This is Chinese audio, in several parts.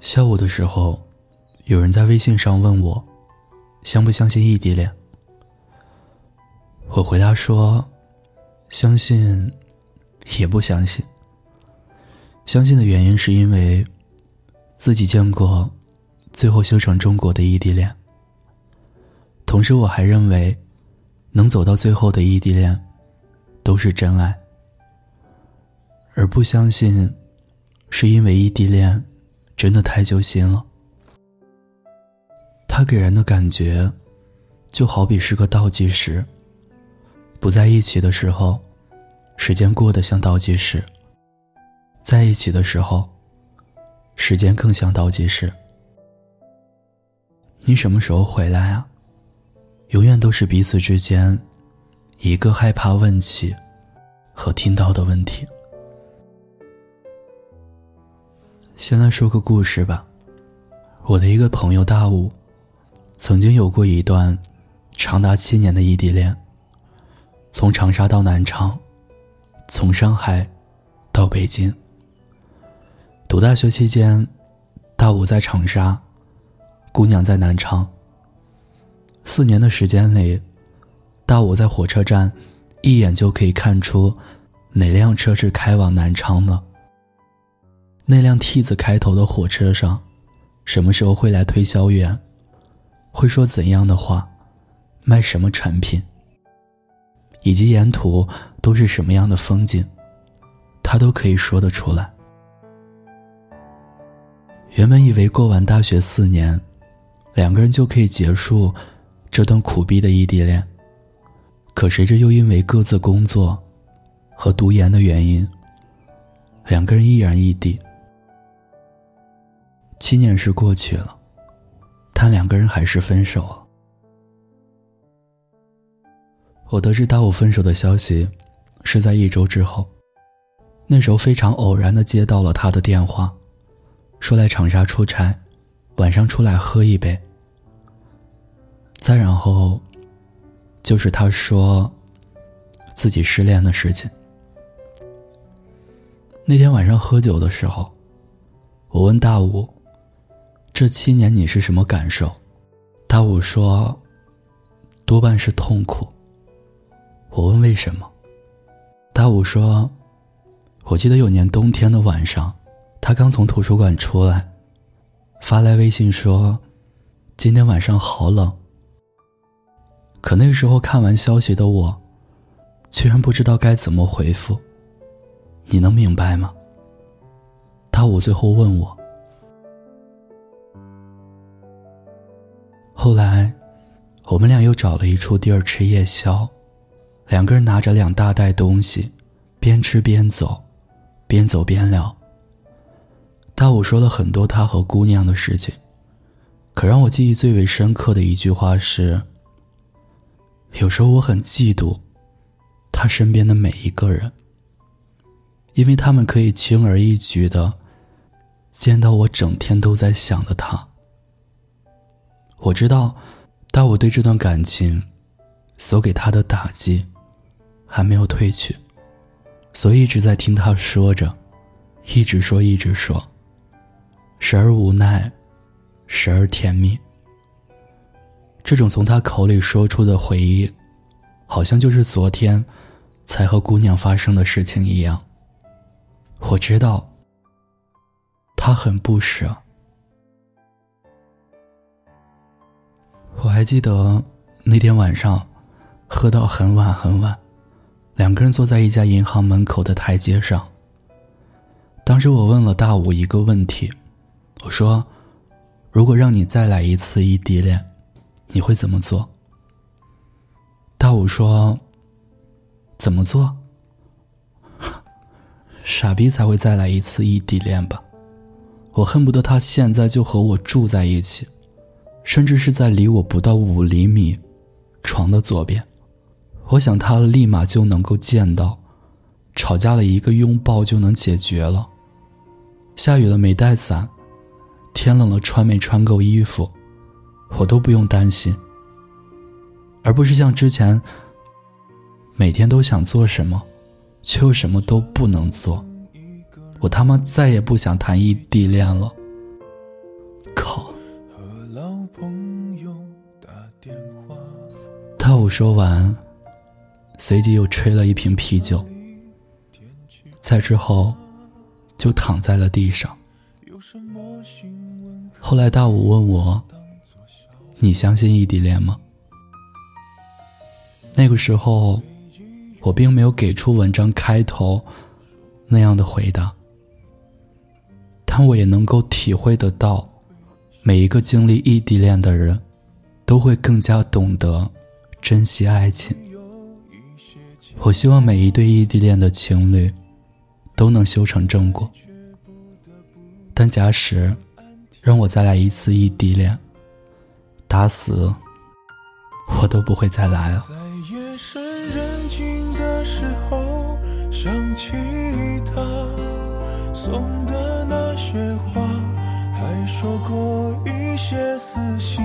下午的时候，有人在微信上问我，相不相信异地恋？我回答说，相信，也不相信。相信的原因是因为，自己见过，最后修成中国的异地恋。同时，我还认为，能走到最后的异地恋，都是真爱。而不相信，是因为异地恋真的太揪心了。他给人的感觉，就好比是个倒计时。不在一起的时候，时间过得像倒计时；在一起的时候，时间更像倒计时。你什么时候回来啊？永远都是彼此之间一个害怕问起和听到的问题。先来说个故事吧。我的一个朋友大武，曾经有过一段长达七年的异地恋。从长沙到南昌，从上海到北京。读大学期间，大武在长沙，姑娘在南昌。四年的时间里，大武在火车站，一眼就可以看出哪辆车是开往南昌的。那辆 T 字开头的火车上，什么时候会来推销员？会说怎样的话？卖什么产品？以及沿途都是什么样的风景？他都可以说得出来。原本以为过完大学四年，两个人就可以结束这段苦逼的异地恋，可谁知又因为各自工作和读研的原因，两个人依然异地。七年是过去了，但两个人还是分手了。我得知大武分手的消息，是在一周之后。那时候非常偶然的接到了他的电话，说来长沙出差，晚上出来喝一杯。再然后，就是他说自己失恋的事情。那天晚上喝酒的时候，我问大武。这七年你是什么感受？大武说：“多半是痛苦。”我问为什么？大武说：“我记得有年冬天的晚上，他刚从图书馆出来，发来微信说：‘今天晚上好冷。’可那个时候看完消息的我，居然不知道该怎么回复。你能明白吗？”大武最后问我。后来，我们俩又找了一处地儿吃夜宵，两个人拿着两大袋东西，边吃边走，边走边聊。大武说了很多他和姑娘的事情，可让我记忆最为深刻的一句话是：有时候我很嫉妒他身边的每一个人，因为他们可以轻而易举的见到我整天都在想的他。我知道，但我对这段感情所给他的打击还没有褪去，所以一直在听他说着，一直说，一直说，时而无奈，时而甜蜜。这种从他口里说出的回忆，好像就是昨天才和姑娘发生的事情一样。我知道，他很不舍。还记得那天晚上，喝到很晚很晚，两个人坐在一家银行门口的台阶上。当时我问了大武一个问题，我说：“如果让你再来一次异地恋，你会怎么做？”大武说：“怎么做？傻逼才会再来一次异地恋吧？我恨不得他现在就和我住在一起。”甚至是在离我不到五厘米床的左边，我想他立马就能够见到，吵架了一个拥抱就能解决了，下雨了没带伞，天冷了穿没穿够衣服，我都不用担心，而不是像之前，每天都想做什么，却又什么都不能做，我他妈再也不想谈异地恋了。大武说完，随即又吹了一瓶啤酒。在之后，就躺在了地上。后来大武问我：“你相信异地恋吗？”那个时候，我并没有给出文章开头那样的回答，但我也能够体会得到，每一个经历异地恋的人，都会更加懂得珍惜爱情。我希望每一对异地恋的情侣。都能修成正果，但假使让我再来一次异地恋，打死我都不会再来了。在夜深人静的时候，想起他送的那些花，还说过一些撕心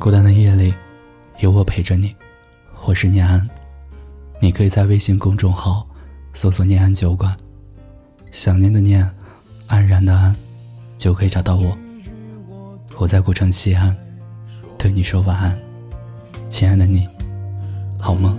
孤单的夜里，有我陪着你，我是念安。你可以在微信公众号搜索“念安酒馆”，想念的念，安然的安，就可以找到我。我在古城西安，对你说晚安，亲爱的你，好吗？